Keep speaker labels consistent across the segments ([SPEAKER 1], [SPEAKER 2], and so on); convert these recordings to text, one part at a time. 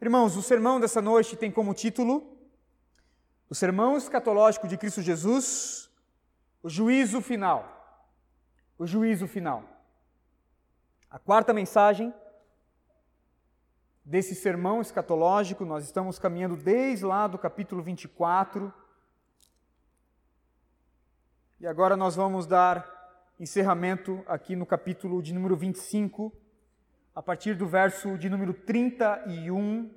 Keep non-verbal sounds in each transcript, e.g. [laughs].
[SPEAKER 1] Irmãos, o sermão dessa noite tem como título o sermão escatológico de Cristo Jesus, o juízo final. O juízo final. A quarta mensagem desse sermão escatológico, nós estamos caminhando desde lá do capítulo 24. E agora nós vamos dar encerramento aqui no capítulo de número 25 a partir do verso de número 31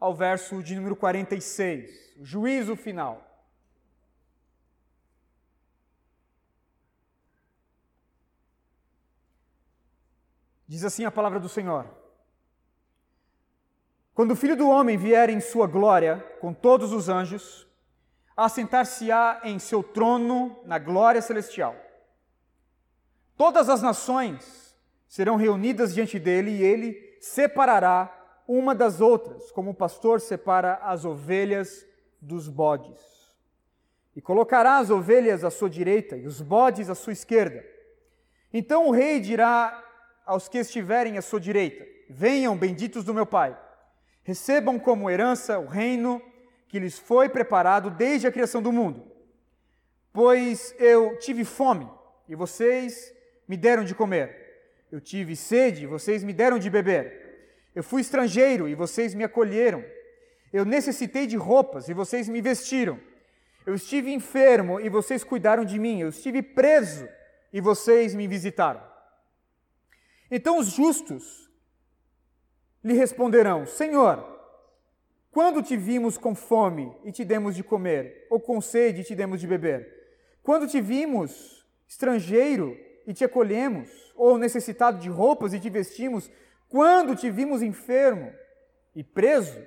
[SPEAKER 1] ao verso de número 46, o juízo final. Diz assim a palavra do Senhor: Quando o filho do homem vier em sua glória com todos os anjos, assentar-se-á em seu trono na glória celestial. Todas as nações serão reunidas diante dele e ele separará uma das outras, como o pastor separa as ovelhas dos bodes. E colocará as ovelhas à sua direita e os bodes à sua esquerda. Então o rei dirá aos que estiverem à sua direita: Venham, benditos do meu Pai, recebam como herança o reino que lhes foi preparado desde a criação do mundo. Pois eu tive fome e vocês me deram de comer. Eu tive sede, vocês me deram de beber. Eu fui estrangeiro e vocês me acolheram. Eu necessitei de roupas e vocês me vestiram. Eu estive enfermo e vocês cuidaram de mim. Eu estive preso e vocês me visitaram. Então os justos lhe responderão: Senhor, quando te vimos com fome e te demos de comer, ou com sede e te demos de beber? Quando te vimos estrangeiro e te acolhemos, ou necessitado de roupas e te vestimos, quando te vimos enfermo e preso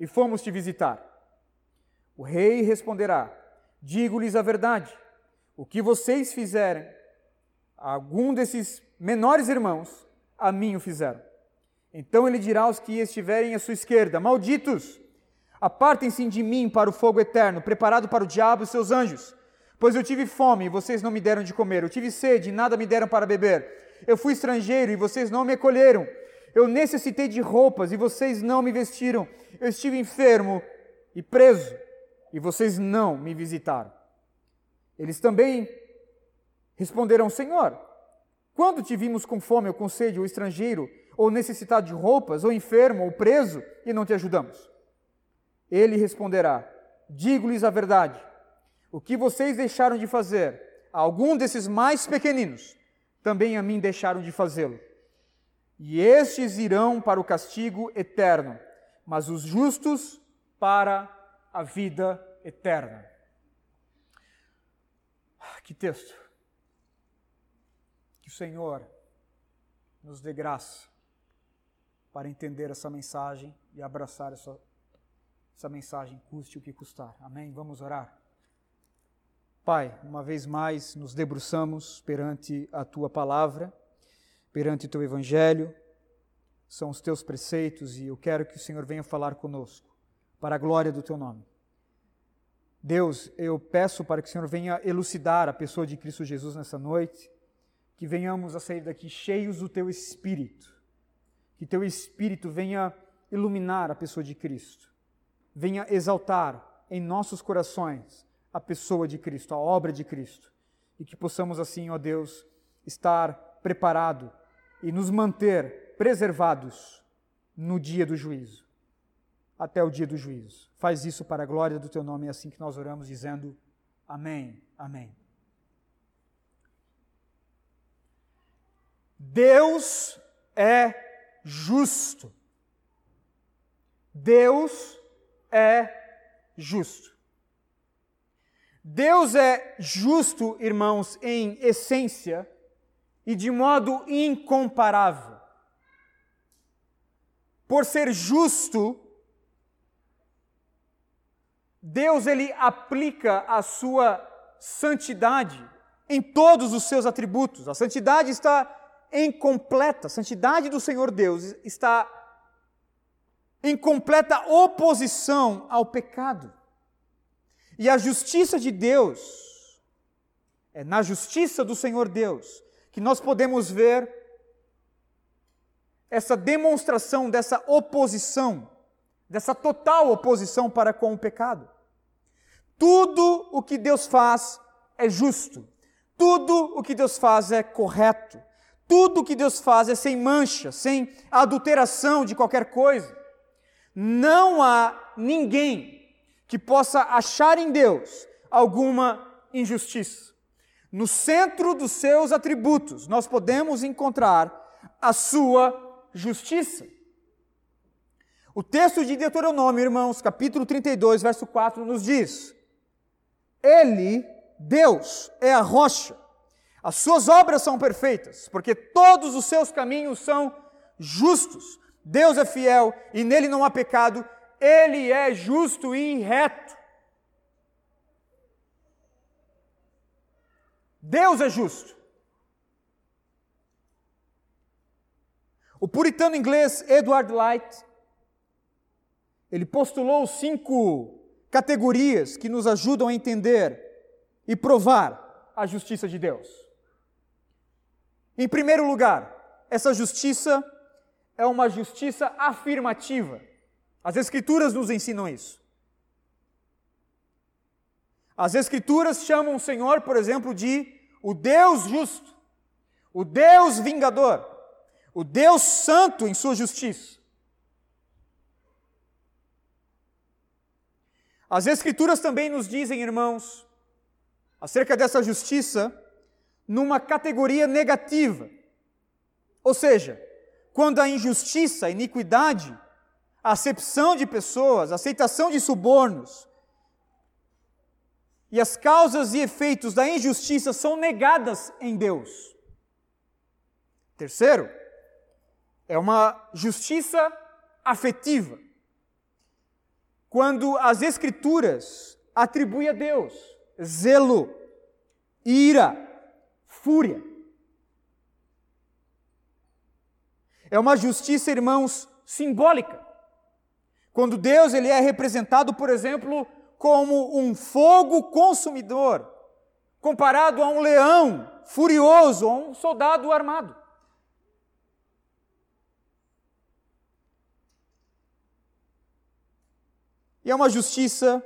[SPEAKER 1] e fomos te visitar? O rei responderá: Digo-lhes a verdade, o que vocês fizerem a algum desses menores irmãos, a mim o fizeram. Então ele dirá aos que estiverem à sua esquerda: Malditos, apartem-se de mim para o fogo eterno, preparado para o diabo e seus anjos. Pois eu tive fome e vocês não me deram de comer, eu tive sede e nada me deram para beber. Eu fui estrangeiro e vocês não me acolheram. Eu necessitei de roupas e vocês não me vestiram. Eu estive enfermo e preso e vocês não me visitaram. Eles também responderão: Senhor, quando te vimos com fome ou com sede, ou estrangeiro, ou necessitado de roupas, ou enfermo, ou preso, e não te ajudamos? Ele responderá: Digo-lhes a verdade o que vocês deixaram de fazer, a algum desses mais pequeninos, também a mim deixaram de fazê-lo. E estes irão para o castigo eterno, mas os justos para a vida eterna. Ah, que texto! Que o Senhor nos dê graça para entender essa mensagem e abraçar essa, essa mensagem, custe o que custar. Amém? Vamos orar. Pai, uma vez mais nos debruçamos perante a tua palavra, perante o teu evangelho, são os teus preceitos e eu quero que o Senhor venha falar conosco, para a glória do teu nome. Deus, eu peço para que o Senhor venha elucidar a pessoa de Cristo Jesus nessa noite, que venhamos a sair daqui cheios do teu espírito, que teu espírito venha iluminar a pessoa de Cristo, venha exaltar em nossos corações a pessoa de Cristo, a obra de Cristo. E que possamos assim, ó Deus, estar preparado e nos manter preservados no dia do juízo, até o dia do juízo. Faz isso para a glória do teu nome, é assim que nós oramos, dizendo amém, amém. Deus é justo. Deus é justo. Deus é justo, irmãos, em essência e de modo incomparável. Por ser justo, Deus ele aplica a sua santidade em todos os seus atributos. A santidade está incompleta, a santidade do Senhor Deus está em completa oposição ao pecado. E a justiça de Deus, é na justiça do Senhor Deus, que nós podemos ver essa demonstração dessa oposição, dessa total oposição para com o pecado. Tudo o que Deus faz é justo. Tudo o que Deus faz é correto. Tudo o que Deus faz é sem mancha, sem adulteração de qualquer coisa. Não há ninguém que possa achar em Deus alguma injustiça. No centro dos seus atributos, nós podemos encontrar a sua justiça. O texto de Deuteronômio, irmãos, capítulo 32, verso 4, nos diz: Ele, Deus, é a rocha as suas obras são perfeitas, porque todos os seus caminhos são justos. Deus é fiel e nele não há pecado, ele é justo e reto. Deus é justo. O puritano inglês Edward Light, ele postulou cinco categorias que nos ajudam a entender e provar a justiça de Deus. Em primeiro lugar, essa justiça é uma justiça afirmativa. As Escrituras nos ensinam isso. As Escrituras chamam o Senhor, por exemplo, de o Deus justo, o Deus vingador, o Deus santo em sua justiça. As Escrituras também nos dizem, irmãos, acerca dessa justiça, numa categoria negativa. Ou seja, quando a injustiça, a iniquidade, acepção de pessoas, aceitação de subornos e as causas e efeitos da injustiça são negadas em Deus. Terceiro, é uma justiça afetiva. Quando as Escrituras atribuem a Deus zelo, ira, fúria. É uma justiça, irmãos, simbólica. Quando Deus ele é representado, por exemplo, como um fogo consumidor, comparado a um leão furioso, a um soldado armado. E é uma justiça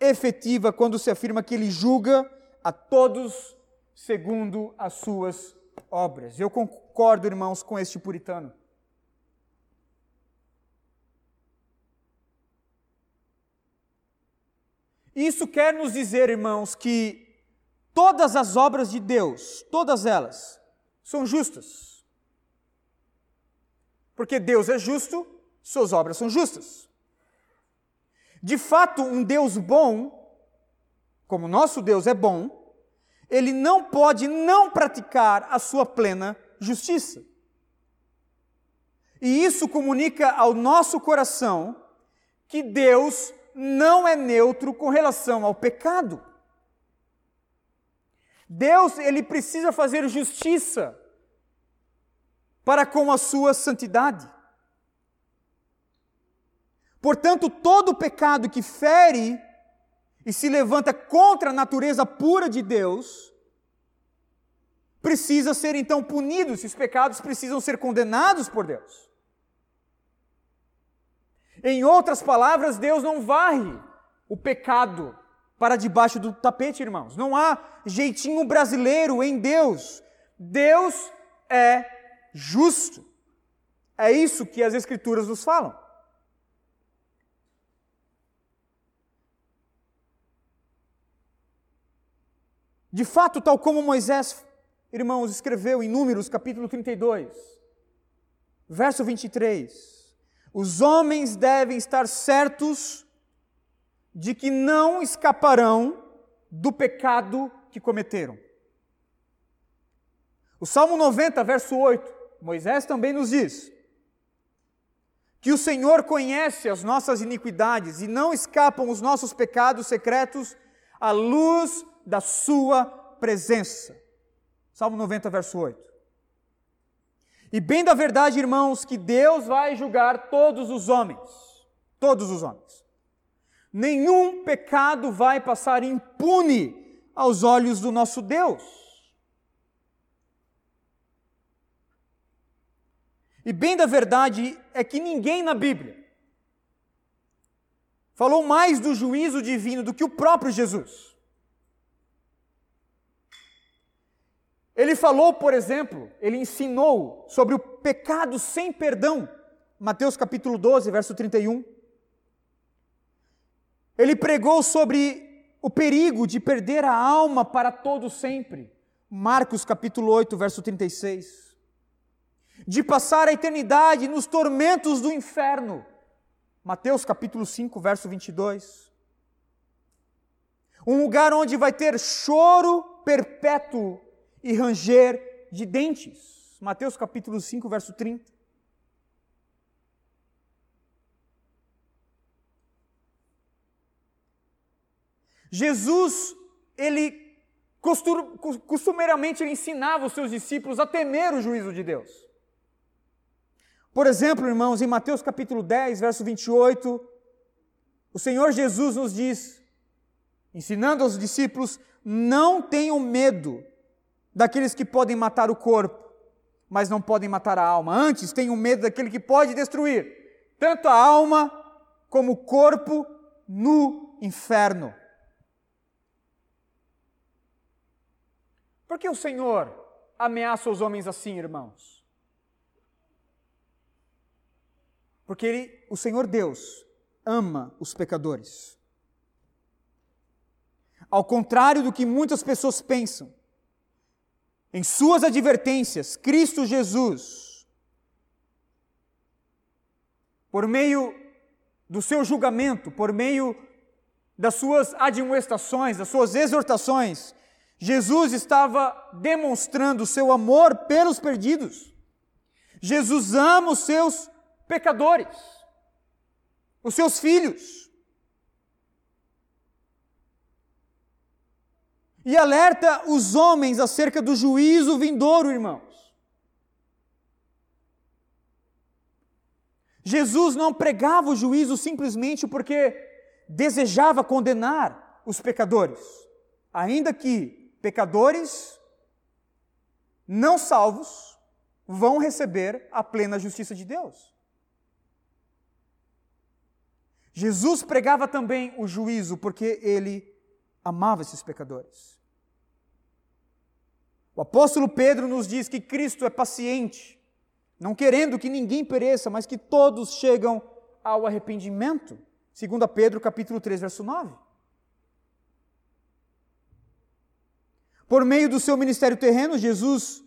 [SPEAKER 1] efetiva quando se afirma que ele julga a todos segundo as suas obras. Eu concordo, irmãos, com este puritano. Isso quer nos dizer, irmãos, que todas as obras de Deus, todas elas, são justas. Porque Deus é justo, suas obras são justas. De fato, um Deus bom, como nosso Deus é bom, ele não pode não praticar a sua plena justiça. E isso comunica ao nosso coração que Deus não é neutro com relação ao pecado. Deus, ele precisa fazer justiça para com a sua santidade. Portanto, todo pecado que fere e se levanta contra a natureza pura de Deus, precisa ser então punido, esses pecados precisam ser condenados por Deus. Em outras palavras, Deus não varre o pecado para debaixo do tapete, irmãos. Não há jeitinho brasileiro em Deus. Deus é justo. É isso que as Escrituras nos falam. De fato, tal como Moisés, irmãos, escreveu em Números capítulo 32, verso 23, os homens devem estar certos de que não escaparão do pecado que cometeram. O Salmo 90, verso 8, Moisés também nos diz que o Senhor conhece as nossas iniquidades e não escapam os nossos pecados secretos à luz da sua presença. Salmo 90, verso 8. E bem da verdade, irmãos, que Deus vai julgar todos os homens, todos os homens. Nenhum pecado vai passar impune aos olhos do nosso Deus. E bem da verdade é que ninguém na Bíblia falou mais do juízo divino do que o próprio Jesus. Ele falou, por exemplo, ele ensinou sobre o pecado sem perdão, Mateus capítulo 12, verso 31. Ele pregou sobre o perigo de perder a alma para todo sempre, Marcos capítulo 8, verso 36 de passar a eternidade nos tormentos do inferno. Mateus capítulo 5, verso 22. Um lugar onde vai ter choro perpétuo e ranger de dentes. Mateus capítulo 5, verso 30. Jesus, ele costumeiramente ele ensinava os seus discípulos a temer o juízo de Deus. Por exemplo, irmãos, em Mateus capítulo 10, verso 28, o Senhor Jesus nos diz, ensinando aos discípulos: não tenham medo daqueles que podem matar o corpo, mas não podem matar a alma. Antes, tenham medo daquele que pode destruir tanto a alma como o corpo no inferno. Por que o Senhor ameaça os homens assim, irmãos? Porque ele, o Senhor Deus ama os pecadores. Ao contrário do que muitas pessoas pensam, em suas advertências, Cristo Jesus, por meio do seu julgamento, por meio das suas admoestações, das suas exortações, Jesus estava demonstrando o seu amor pelos perdidos. Jesus ama os seus pecadores, os seus filhos. E alerta os homens acerca do juízo vindouro, irmãos. Jesus não pregava o juízo simplesmente porque desejava condenar os pecadores, ainda que pecadores não salvos vão receber a plena justiça de Deus. Jesus pregava também o juízo porque ele amava esses pecadores. O apóstolo Pedro nos diz que Cristo é paciente, não querendo que ninguém pereça, mas que todos chegam ao arrependimento. 2 Pedro capítulo 3, verso 9. Por meio do seu ministério terreno, Jesus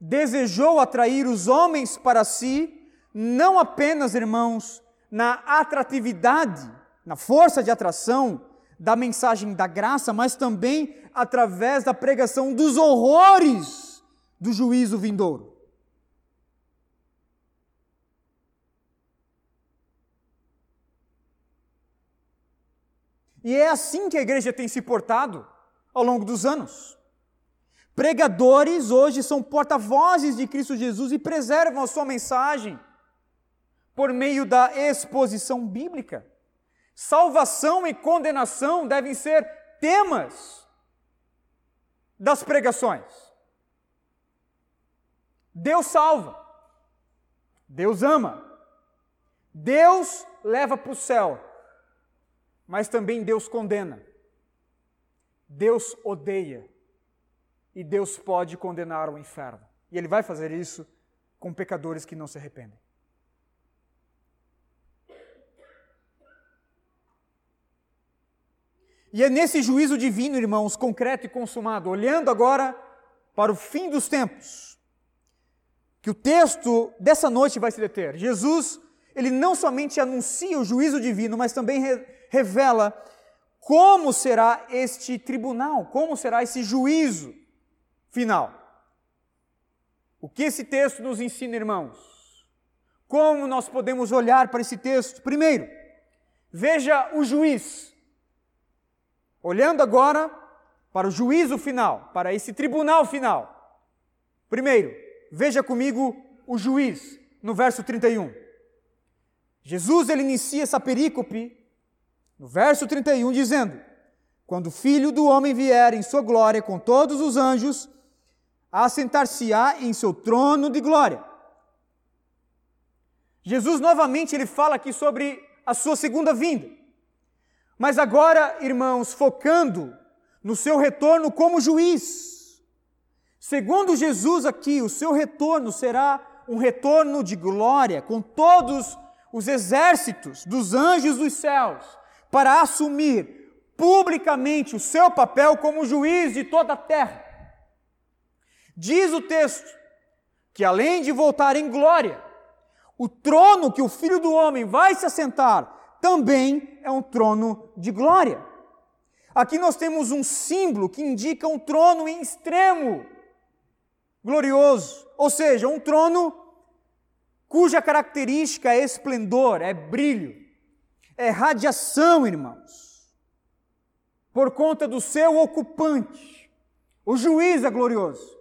[SPEAKER 1] desejou atrair os homens para si, não apenas, irmãos, na atratividade, na força de atração da mensagem da graça, mas também através da pregação dos horrores do juízo vindouro. E é assim que a igreja tem se portado ao longo dos anos. Pregadores hoje são porta-vozes de Cristo Jesus e preservam a sua mensagem por meio da exposição bíblica. Salvação e condenação devem ser temas das pregações. Deus salva, Deus ama, Deus leva para o céu, mas também Deus condena. Deus odeia e Deus pode condenar ao inferno. E Ele vai fazer isso com pecadores que não se arrependem. E é nesse juízo divino, irmãos, concreto e consumado, olhando agora para o fim dos tempos, que o texto dessa noite vai se deter. Jesus, ele não somente anuncia o juízo divino, mas também re revela como será este tribunal, como será esse juízo final. O que esse texto nos ensina, irmãos? Como nós podemos olhar para esse texto? Primeiro, veja o juiz Olhando agora para o juízo final, para esse tribunal final. Primeiro, veja comigo o juiz no verso 31. Jesus ele inicia essa perícope no verso 31 dizendo: Quando o Filho do homem vier em sua glória com todos os anjos, assentar-se-á em seu trono de glória. Jesus novamente ele fala aqui sobre a sua segunda vinda. Mas agora, irmãos, focando no seu retorno como juiz. Segundo Jesus aqui, o seu retorno será um retorno de glória com todos os exércitos dos anjos dos céus para assumir publicamente o seu papel como juiz de toda a terra. Diz o texto que além de voltar em glória, o trono que o Filho do Homem vai se assentar também é um trono de glória. Aqui nós temos um símbolo que indica um trono em extremo glorioso, ou seja, um trono cuja característica é esplendor, é brilho, é radiação, irmãos, por conta do seu ocupante. O juiz é glorioso.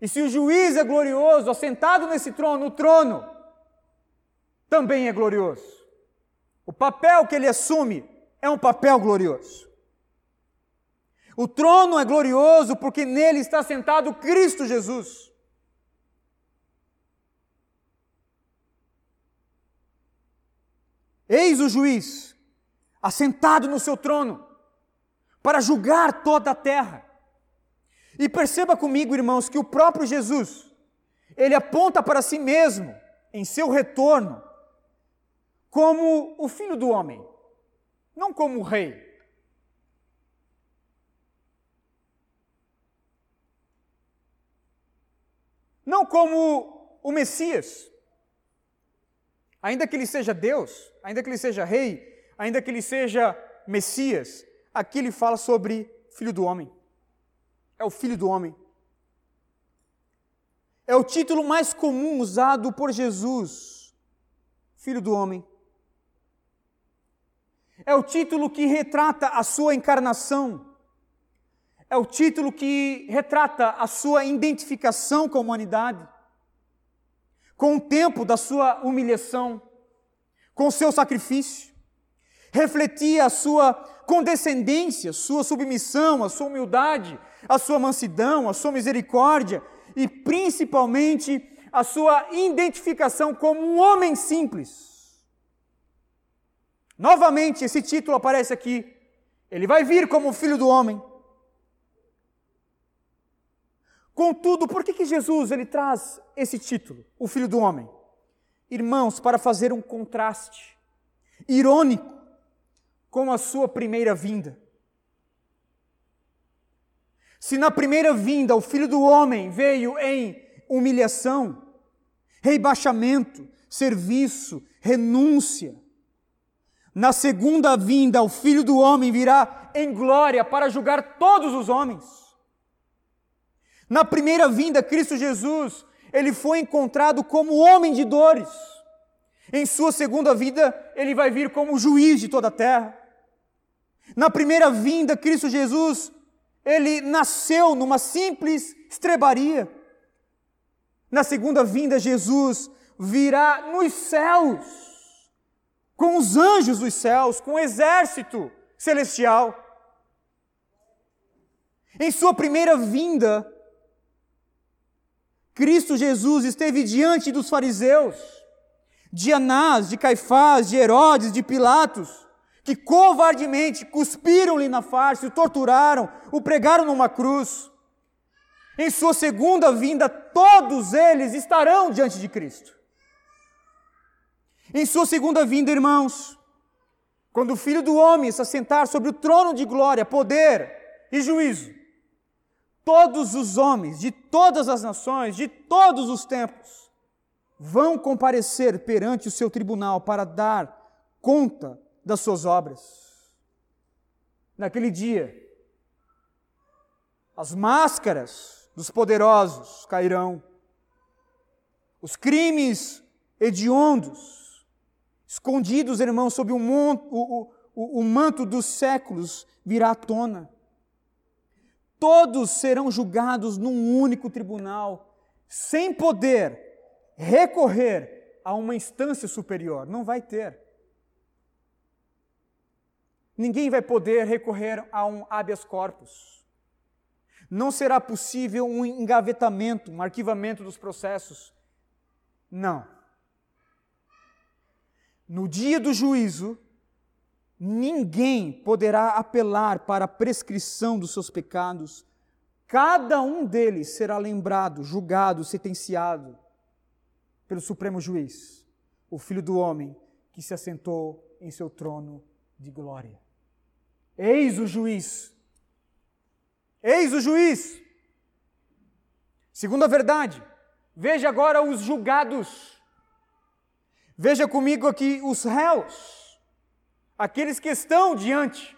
[SPEAKER 1] E se o juiz é glorioso, assentado nesse trono, o trono também é glorioso. O papel que ele assume é um papel glorioso. O trono é glorioso porque nele está sentado Cristo Jesus. Eis o juiz, assentado no seu trono, para julgar toda a terra. E perceba comigo, irmãos, que o próprio Jesus, ele aponta para si mesmo, em seu retorno, como o filho do homem, não como o rei. Não como o Messias. Ainda que ele seja Deus, ainda que ele seja rei, ainda que ele seja Messias, aqui ele fala sobre filho do homem. É o filho do homem. É o título mais comum usado por Jesus, filho do homem. É o título que retrata a sua encarnação. É o título que retrata a sua identificação com a humanidade com o tempo da sua humilhação, com o seu sacrifício, refletia a sua condescendência, sua submissão, a sua humildade, a sua mansidão, a sua misericórdia e principalmente a sua identificação como um homem simples. Novamente, esse título aparece aqui. Ele vai vir como filho do homem. Contudo, por que, que Jesus ele traz esse título, o Filho do Homem? Irmãos, para fazer um contraste irônico com a sua primeira vinda. Se na primeira vinda o Filho do Homem veio em humilhação, rebaixamento, serviço, renúncia, na segunda vinda o Filho do Homem virá em glória para julgar todos os homens. Na primeira vinda, Cristo Jesus, ele foi encontrado como homem de dores. Em sua segunda vida, ele vai vir como juiz de toda a terra. Na primeira vinda, Cristo Jesus, ele nasceu numa simples estrebaria. Na segunda vinda, Jesus virá nos céus, com os anjos dos céus, com o exército celestial. Em sua primeira vinda, Cristo Jesus esteve diante dos fariseus, de Anás, de Caifás, de Herodes, de Pilatos, que covardemente cuspiram-lhe na face, o torturaram, o pregaram numa cruz. Em sua segunda vinda, todos eles estarão diante de Cristo. Em sua segunda vinda, irmãos, quando o Filho do Homem se assentar sobre o trono de glória, poder e juízo, todos os homens de todas as nações, de todos os tempos, vão comparecer perante o seu tribunal para dar conta das suas obras. Naquele dia, as máscaras dos poderosos cairão, os crimes hediondos, escondidos, irmãos, sob o, o, o, o manto dos séculos, virá à tona todos serão julgados num único tribunal, sem poder recorrer a uma instância superior. Não vai ter. Ninguém vai poder recorrer a um habeas corpus. Não será possível um engavetamento, um arquivamento dos processos. Não. No dia do juízo, ninguém poderá apelar para a prescrição dos seus pecados. Cada um deles será lembrado, julgado, sentenciado pelo Supremo Juiz, o Filho do Homem que se assentou em seu trono de glória. Eis o juiz. Eis o juiz. Segunda verdade, veja agora os julgados. Veja comigo aqui os réus, aqueles que estão diante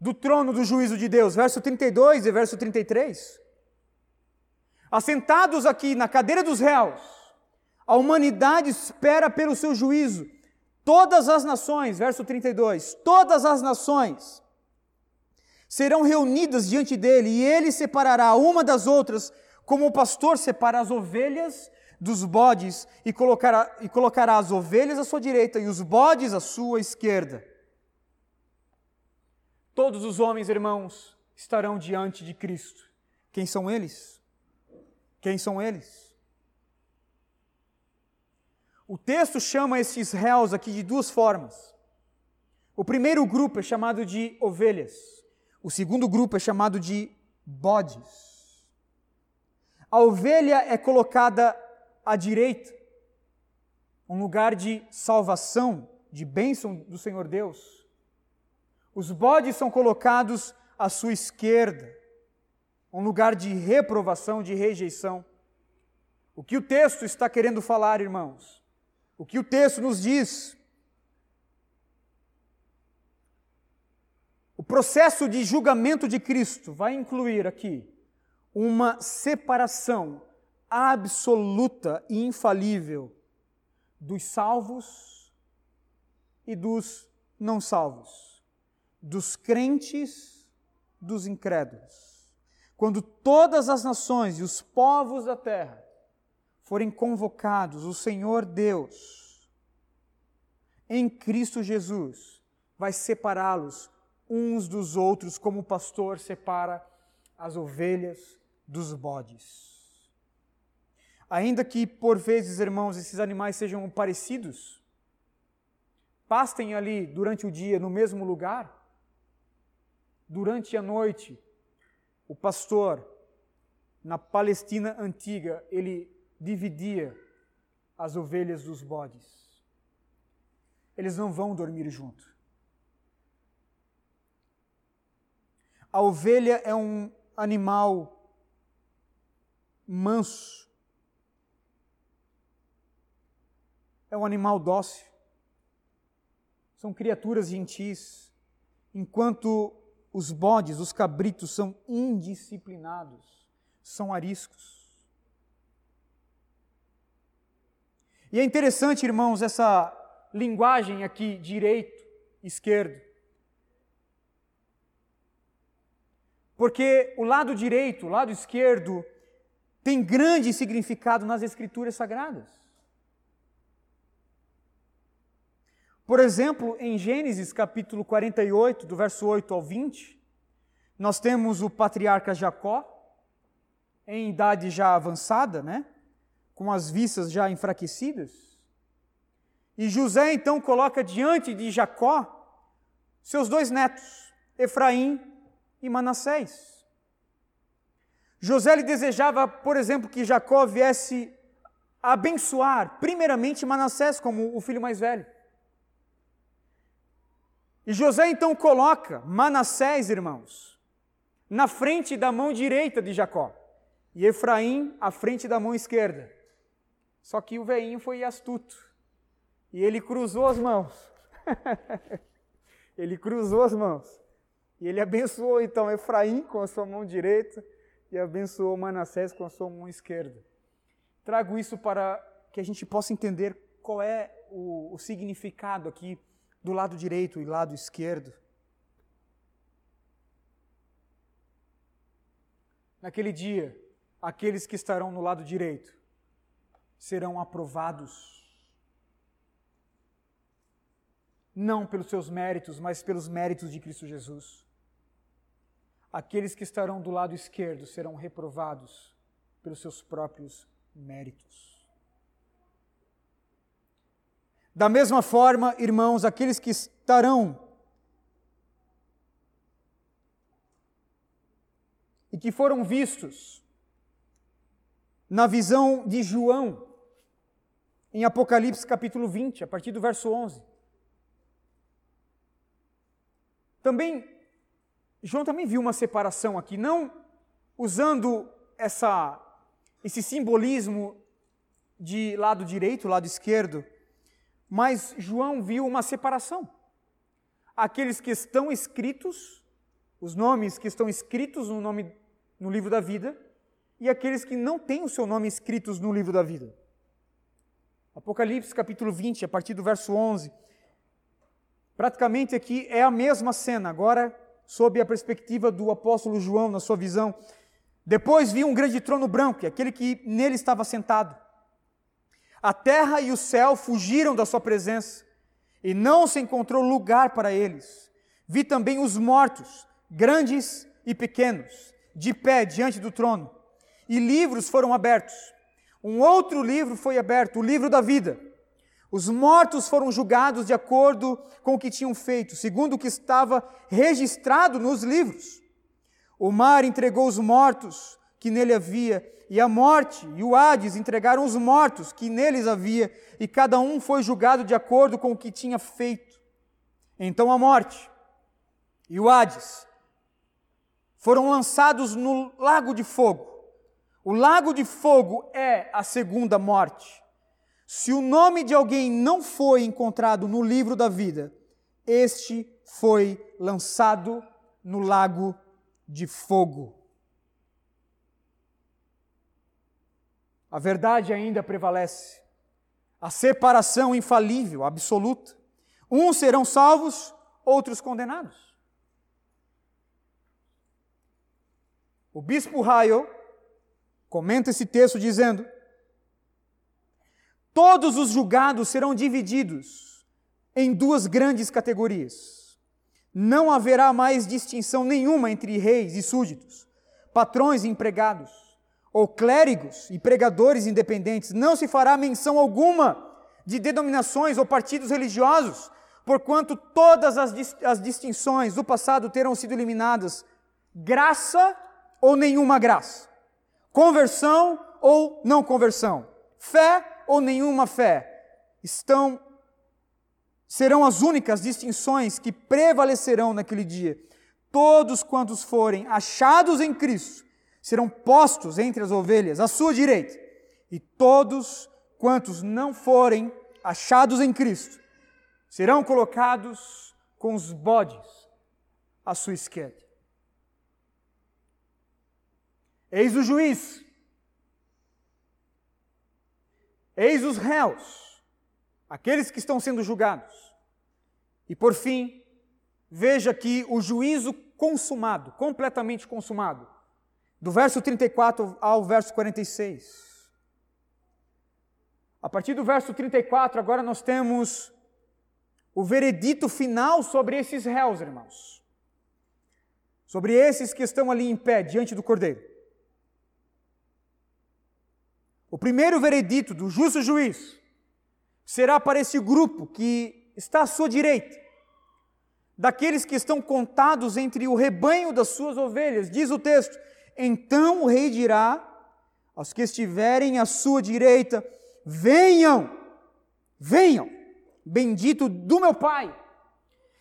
[SPEAKER 1] do trono do juízo de Deus, verso 32 e verso 33. Assentados aqui na cadeira dos réus, a humanidade espera pelo seu juízo. Todas as nações, verso 32, todas as nações serão reunidas diante dele, e ele separará uma das outras, como o pastor separa as ovelhas dos bodes, e colocará, e colocará as ovelhas à sua direita e os bodes à sua esquerda. Todos os homens, irmãos, estarão diante de Cristo. Quem são eles? Quem são eles? O texto chama esses réus aqui de duas formas. O primeiro grupo é chamado de ovelhas. O segundo grupo é chamado de bodes. A ovelha é colocada à direita, um lugar de salvação, de bênção do Senhor Deus. Os bodes são colocados à sua esquerda, um lugar de reprovação, de rejeição. O que o texto está querendo falar, irmãos? O que o texto nos diz O processo de julgamento de Cristo vai incluir aqui uma separação absoluta e infalível dos salvos e dos não salvos, dos crentes dos incrédulos. Quando todas as nações e os povos da terra forem convocados, o Senhor Deus, em Cristo Jesus, vai separá-los uns dos outros, como o pastor separa as ovelhas dos bodes. Ainda que, por vezes, irmãos, esses animais sejam parecidos, pastem ali durante o dia no mesmo lugar, durante a noite, o pastor, na Palestina antiga, ele dividia as ovelhas dos bodes. Eles não vão dormir juntos. A ovelha é um animal manso. É um animal dócil. São criaturas gentis. Enquanto os bodes, os cabritos, são indisciplinados, são ariscos. E é interessante, irmãos, essa linguagem aqui, direito, esquerdo. Porque o lado direito, o lado esquerdo, tem grande significado nas Escrituras Sagradas. Por exemplo, em Gênesis capítulo 48, do verso 8 ao 20, nós temos o patriarca Jacó, em idade já avançada, né? com as vistas já enfraquecidas. E José então coloca diante de Jacó seus dois netos, Efraim e Manassés. José lhe desejava, por exemplo, que Jacó viesse abençoar, primeiramente, Manassés como o filho mais velho. E José então coloca Manassés, irmãos, na frente da mão direita de Jacó, e Efraim à frente da mão esquerda. Só que o veinho foi astuto, e ele cruzou as mãos. [laughs] ele cruzou as mãos. E ele abençoou então Efraim com a sua mão direita e abençoou Manassés com a sua mão esquerda. Trago isso para que a gente possa entender qual é o, o significado aqui do lado direito e lado esquerdo. Naquele dia, aqueles que estarão no lado direito serão aprovados não pelos seus méritos, mas pelos méritos de Cristo Jesus. Aqueles que estarão do lado esquerdo serão reprovados pelos seus próprios méritos. Da mesma forma, irmãos, aqueles que estarão e que foram vistos na visão de João, em Apocalipse capítulo 20, a partir do verso 11. Também, João também viu uma separação aqui, não usando essa, esse simbolismo de lado direito, lado esquerdo, mas João viu uma separação. Aqueles que estão escritos, os nomes que estão escritos no nome no livro da vida, e aqueles que não têm o seu nome escritos no livro da vida. Apocalipse capítulo 20, a partir do verso 11. Praticamente aqui é a mesma cena, agora sob a perspectiva do apóstolo João, na sua visão. Depois vi um grande trono branco, aquele que nele estava sentado. A terra e o céu fugiram da sua presença, e não se encontrou lugar para eles. Vi também os mortos, grandes e pequenos, de pé diante do trono, e livros foram abertos. Um outro livro foi aberto, o livro da vida. Os mortos foram julgados de acordo com o que tinham feito, segundo o que estava registrado nos livros. O mar entregou os mortos que nele havia, e a morte e o Hades entregaram os mortos que neles havia, e cada um foi julgado de acordo com o que tinha feito. Então a morte e o Hades foram lançados no lago de fogo. O lago de fogo é a segunda morte. Se o nome de alguém não foi encontrado no livro da vida, este foi lançado no lago de fogo. A verdade ainda prevalece. A separação infalível, absoluta. Uns serão salvos, outros condenados. O bispo Raio comenta esse texto dizendo: Todos os julgados serão divididos em duas grandes categorias. Não haverá mais distinção nenhuma entre reis e súditos, patrões e empregados, ou clérigos e pregadores independentes. Não se fará menção alguma de denominações ou partidos religiosos, porquanto todas as, as distinções do passado terão sido eliminadas. Graça ou nenhuma graça, conversão ou não conversão, fé ou nenhuma fé estão serão as únicas distinções que prevalecerão naquele dia. Todos quantos forem achados em Cristo serão postos entre as ovelhas à sua direita, e todos quantos não forem achados em Cristo serão colocados com os bodes à sua esquerda. Eis o juiz Eis os réus, aqueles que estão sendo julgados. E por fim, veja aqui o juízo consumado, completamente consumado, do verso 34 ao verso 46. A partir do verso 34, agora nós temos o veredito final sobre esses réus, irmãos. Sobre esses que estão ali em pé diante do cordeiro. O primeiro veredito do justo juiz será para esse grupo que está à sua direita, daqueles que estão contados entre o rebanho das suas ovelhas, diz o texto. Então o rei dirá aos que estiverem à sua direita: Venham, venham, bendito do meu Pai,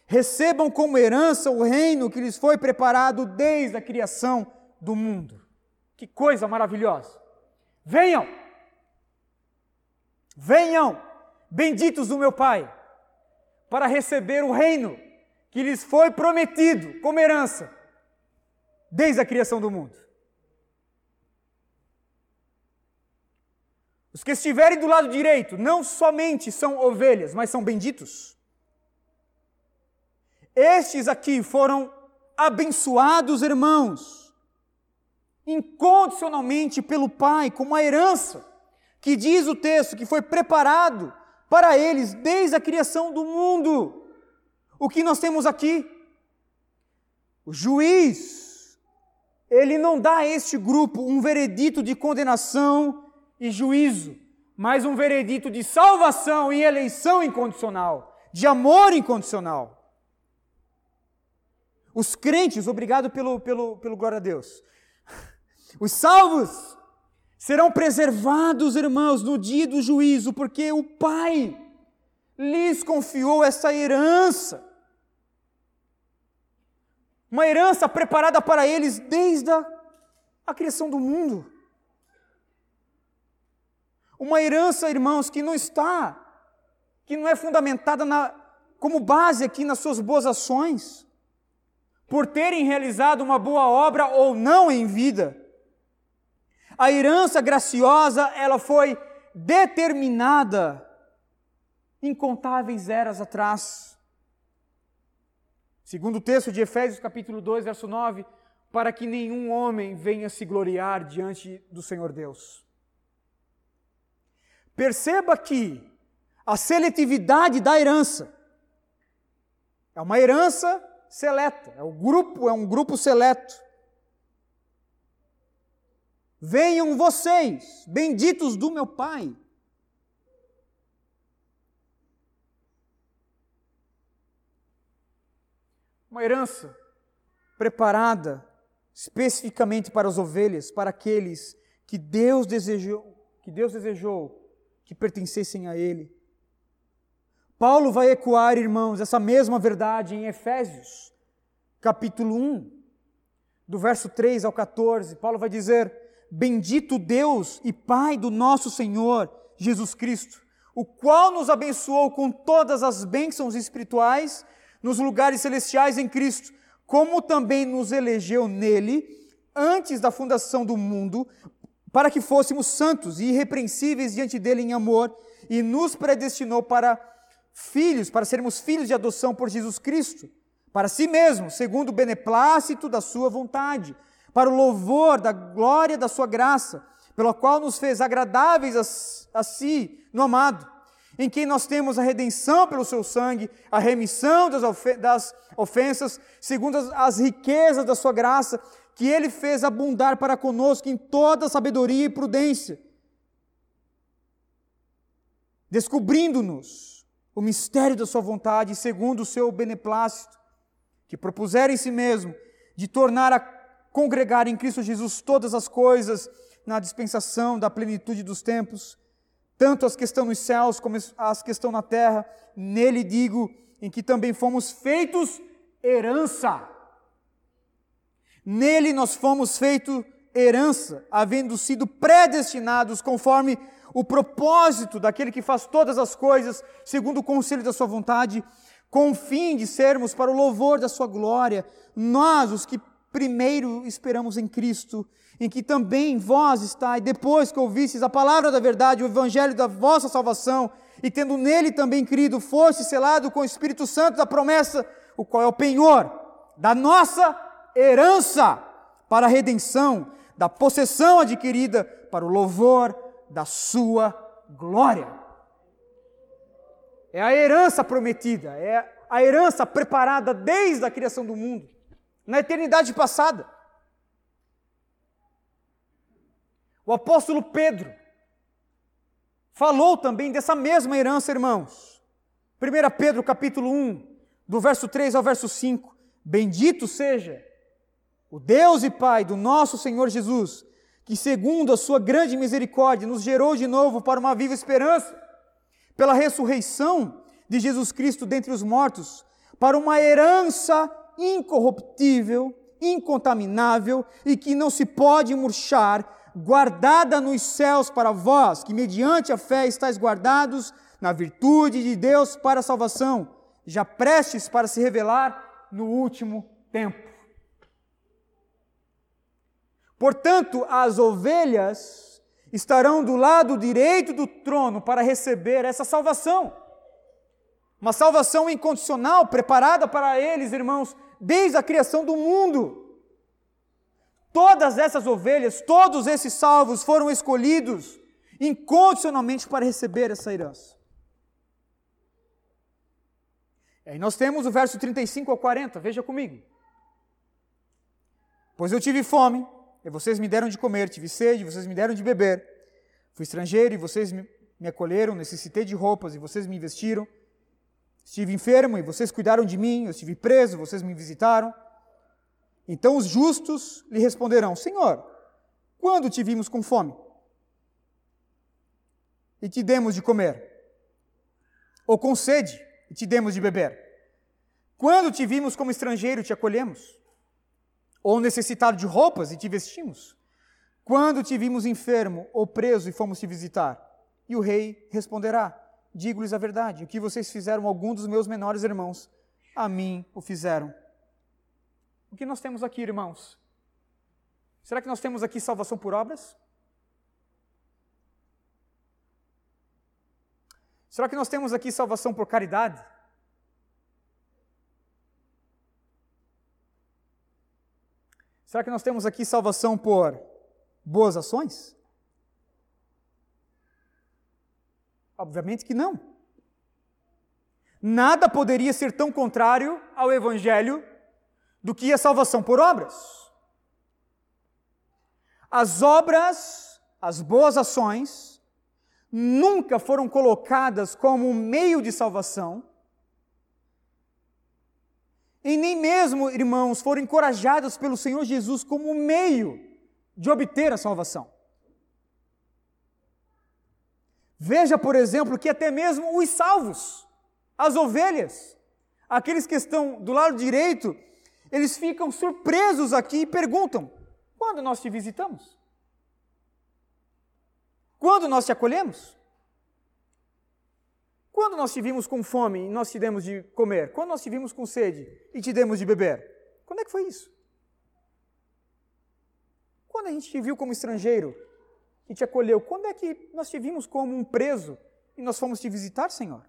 [SPEAKER 1] recebam como herança o reino que lhes foi preparado desde a criação do mundo. Que coisa maravilhosa! Venham! Venham, benditos do meu Pai, para receber o reino que lhes foi prometido como herança desde a criação do mundo. Os que estiverem do lado direito não somente são ovelhas, mas são benditos. Estes aqui foram abençoados, irmãos, incondicionalmente pelo Pai, como a herança que diz o texto que foi preparado para eles desde a criação do mundo. O que nós temos aqui? O juiz, ele não dá a este grupo um veredito de condenação e juízo, mas um veredito de salvação e eleição incondicional, de amor incondicional. Os crentes, obrigado pelo, pelo, pelo glória a Deus. [laughs] Os salvos serão preservados, irmãos, no dia do juízo, porque o Pai lhes confiou essa herança. Uma herança preparada para eles desde a, criação do mundo. Uma herança, irmãos, que não está, que não é fundamentada na, como base aqui nas suas boas ações, por terem realizado uma boa obra ou não em vida. A herança graciosa, ela foi determinada incontáveis eras atrás. Segundo o texto de Efésios capítulo 2, verso 9, para que nenhum homem venha se gloriar diante do Senhor Deus. Perceba que a seletividade da herança é uma herança seleta, é o grupo, é um grupo seleto. Venham vocês, benditos do meu Pai, Uma herança preparada especificamente para as ovelhas, para aqueles que Deus desejou, que Deus desejou que pertencessem a ele. Paulo vai ecoar, irmãos, essa mesma verdade em Efésios, capítulo 1, do verso 3 ao 14. Paulo vai dizer: Bendito Deus e Pai do nosso Senhor Jesus Cristo, o qual nos abençoou com todas as bênçãos espirituais nos lugares celestiais em Cristo, como também nos elegeu nele antes da fundação do mundo, para que fôssemos santos e irrepreensíveis diante dele em amor, e nos predestinou para filhos, para sermos filhos de adoção por Jesus Cristo, para si mesmo, segundo o beneplácito da sua vontade, para o louvor da glória da sua graça, pela qual nos fez agradáveis a, a si no amado em quem nós temos a redenção pelo seu sangue, a remissão das, das ofensas, segundo as, as riquezas da sua graça, que ele fez abundar para conosco em toda sabedoria e prudência, descobrindo-nos o mistério da sua vontade, segundo o seu beneplácito, que propusera em si mesmo de tornar a congregar em Cristo Jesus todas as coisas na dispensação da plenitude dos tempos, tanto as que estão nos céus como as que estão na terra, nele digo, em que também fomos feitos herança. Nele nós fomos feitos herança, havendo sido predestinados conforme o propósito daquele que faz todas as coisas, segundo o conselho da sua vontade, com o fim de sermos para o louvor da sua glória, nós, os que primeiro esperamos em Cristo, em que também vós estáis, depois que ouvistes a palavra da verdade, o evangelho da vossa salvação, e tendo nele também crido, foste selado com o Espírito Santo da promessa, o qual é o penhor da nossa herança para a redenção, da possessão adquirida para o louvor da sua glória. É a herança prometida, é a herança preparada desde a criação do mundo, na eternidade passada. O apóstolo Pedro falou também dessa mesma herança, irmãos. 1 Pedro capítulo 1, do verso 3 ao verso 5. Bendito seja o Deus e Pai do nosso Senhor Jesus, que segundo a sua grande misericórdia nos gerou de novo para uma viva esperança, pela ressurreição de Jesus Cristo dentre os mortos, para uma herança incorruptível, incontaminável e que não se pode murchar, guardada nos céus para vós, que mediante a fé estáis guardados na virtude de Deus para a salvação, já prestes para se revelar no último tempo. Portanto, as ovelhas estarão do lado direito do trono para receber essa salvação. Uma salvação incondicional preparada para eles, irmãos, desde a criação do mundo. Todas essas ovelhas, todos esses salvos foram escolhidos incondicionalmente para receber essa herança. E aí nós temos o verso 35 ao 40, veja comigo. Pois eu tive fome, e vocês me deram de comer, tive sede, e vocês me deram de beber. Fui estrangeiro, e vocês me, acolheram, necessitei de roupas e vocês me vestiram. Estive enfermo e vocês cuidaram de mim, eu estive preso, vocês me visitaram. Então os justos lhe responderão: Senhor, quando te vimos com fome? E te demos de comer? Ou com sede e te demos de beber? Quando te vimos como estrangeiro, te acolhemos? Ou necessitado de roupas e te vestimos? Quando te vimos enfermo ou preso e fomos te visitar? E o rei responderá: Digo-lhes a verdade, o que vocês fizeram a algum dos meus menores irmãos, a mim o fizeram. O que nós temos aqui, irmãos? Será que nós temos aqui salvação por obras? Será que nós temos aqui salvação por caridade? Será que nós temos aqui salvação por boas ações? Obviamente que não. Nada poderia ser tão contrário ao Evangelho do que a salvação por obras. As obras, as boas ações, nunca foram colocadas como um meio de salvação, e nem mesmo, irmãos, foram encorajadas pelo Senhor Jesus como um meio de obter a salvação. Veja, por exemplo, que até mesmo os salvos, as ovelhas, aqueles que estão do lado direito, eles ficam surpresos aqui e perguntam: quando nós te visitamos? Quando nós te acolhemos? Quando nós te vimos com fome e nós te demos de comer? Quando nós te vimos com sede e te demos de beber? Quando é que foi isso? Quando a gente te viu como estrangeiro e te acolheu. Quando é que nós te vimos como um preso e nós fomos te visitar, Senhor?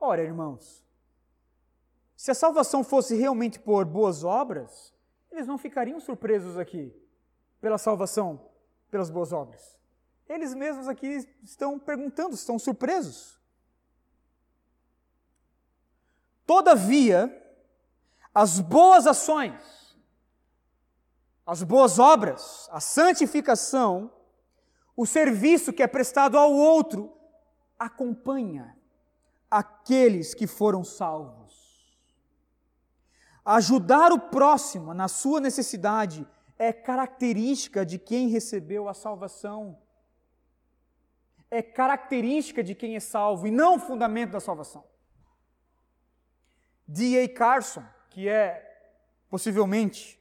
[SPEAKER 1] Ora, irmãos, se a salvação fosse realmente por boas obras, eles não ficariam surpresos aqui pela salvação, pelas boas obras. Eles mesmos aqui estão perguntando, estão surpresos. Todavia, as boas ações as boas obras, a santificação, o serviço que é prestado ao outro, acompanha aqueles que foram salvos. Ajudar o próximo na sua necessidade é característica de quem recebeu a salvação. É característica de quem é salvo e não fundamento da salvação. D.A. Carson, que é possivelmente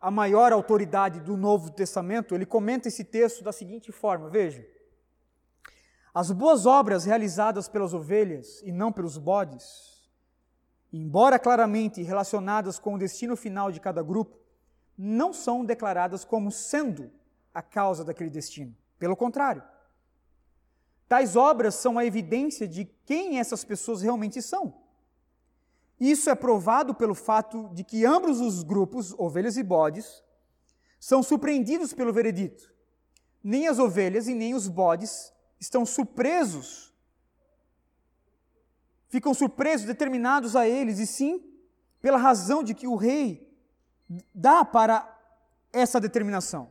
[SPEAKER 1] a maior autoridade do Novo Testamento, ele comenta esse texto da seguinte forma: veja. As boas obras realizadas pelas ovelhas e não pelos bodes, embora claramente relacionadas com o destino final de cada grupo, não são declaradas como sendo a causa daquele destino. Pelo contrário, tais obras são a evidência de quem essas pessoas realmente são isso é provado pelo fato de que ambos os grupos, ovelhas e bodes, são surpreendidos pelo veredito. Nem as ovelhas e nem os bodes estão surpresos, ficam surpresos, determinados a eles, e sim pela razão de que o rei dá para essa determinação.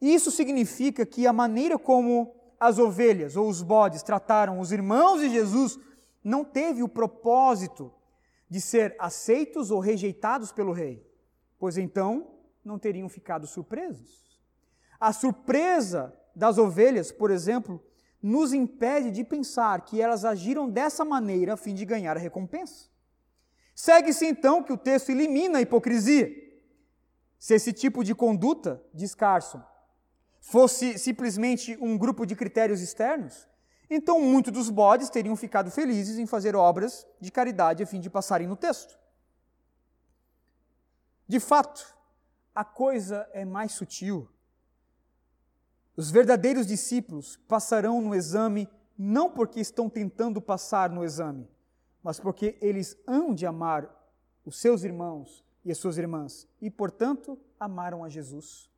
[SPEAKER 1] Isso significa que a maneira como as ovelhas ou os bodes trataram os irmãos de Jesus não teve o propósito de ser aceitos ou rejeitados pelo rei, pois então não teriam ficado surpresos. A surpresa das ovelhas, por exemplo, nos impede de pensar que elas agiram dessa maneira a fim de ganhar a recompensa. Segue-se então que o texto elimina a hipocrisia. Se esse tipo de conduta, diz Carson, fosse simplesmente um grupo de critérios externos, então, muitos dos bodes teriam ficado felizes em fazer obras de caridade a fim de passarem no texto. De fato, a coisa é mais sutil. Os verdadeiros discípulos passarão no exame não porque estão tentando passar no exame, mas porque eles hão de amar os seus irmãos e as suas irmãs e, portanto, amaram a Jesus.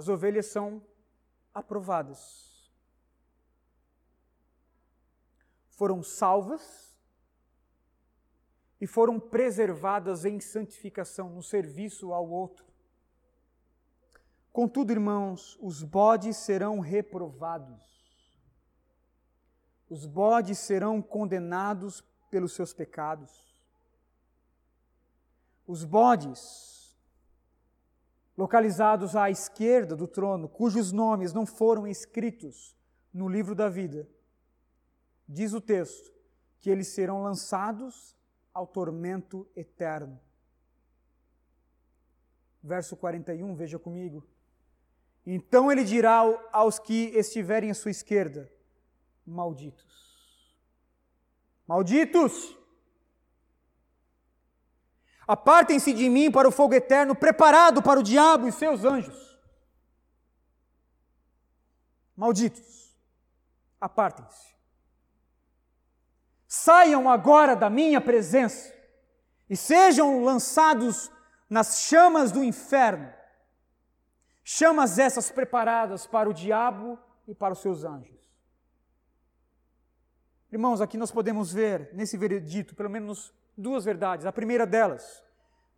[SPEAKER 1] As ovelhas são aprovadas. foram salvas e foram preservadas em santificação, no serviço ao outro. Contudo, irmãos, os bodes serão reprovados. Os bodes serão condenados pelos seus pecados. Os bodes, localizados à esquerda do trono, cujos nomes não foram escritos no livro da vida, diz o texto que eles serão lançados ao tormento eterno. Verso 41, veja comigo. Então ele dirá aos que estiverem à sua esquerda: Malditos. Malditos! Apartem-se de mim para o fogo eterno, preparado para o diabo e seus anjos. Malditos, apartem-se. Saiam agora da minha presença e sejam lançados nas chamas do inferno chamas essas preparadas para o diabo e para os seus anjos. Irmãos, aqui nós podemos ver, nesse veredito, pelo menos duas verdades. A primeira delas,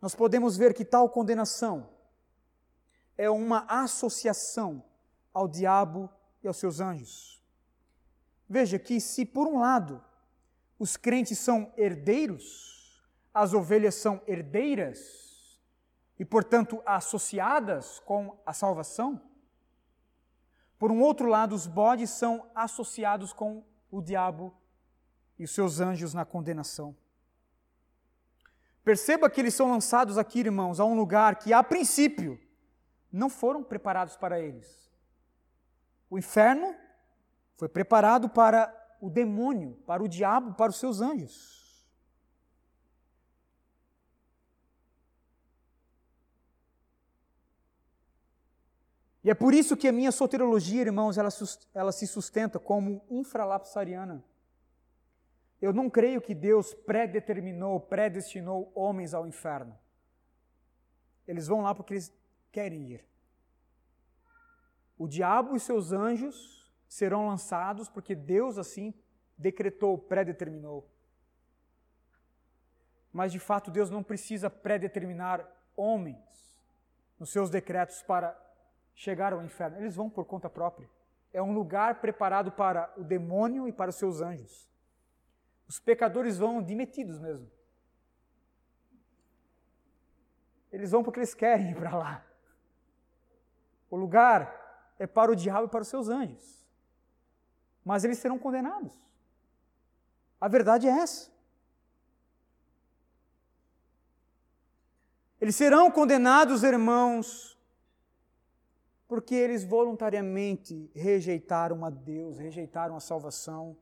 [SPEAKER 1] nós podemos ver que tal condenação é uma associação ao diabo e aos seus anjos. Veja que, se por um lado os crentes são herdeiros, as ovelhas são herdeiras, e, portanto, associadas com a salvação. Por um outro lado, os bodes são associados com o diabo e os seus anjos na condenação. Perceba que eles são lançados aqui, irmãos, a um lugar que, a princípio, não foram preparados para eles. O inferno foi preparado para o demônio, para o diabo, para os seus anjos. E é por isso que a minha soterologia, irmãos, ela, ela se sustenta como infralapsariana. Eu não creio que Deus predeterminou, predestinou homens ao inferno. Eles vão lá porque eles querem ir. O diabo e seus anjos serão lançados porque Deus assim decretou, predeterminou. Mas de fato Deus não precisa predeterminar homens nos seus decretos para chegar ao inferno. Eles vão por conta própria. É um lugar preparado para o demônio e para os seus anjos. Os pecadores vão demitidos mesmo. Eles vão porque eles querem ir para lá. O lugar é para o diabo e para os seus anjos. Mas eles serão condenados. A verdade é essa. Eles serão condenados, irmãos, porque eles voluntariamente rejeitaram a Deus, rejeitaram a salvação.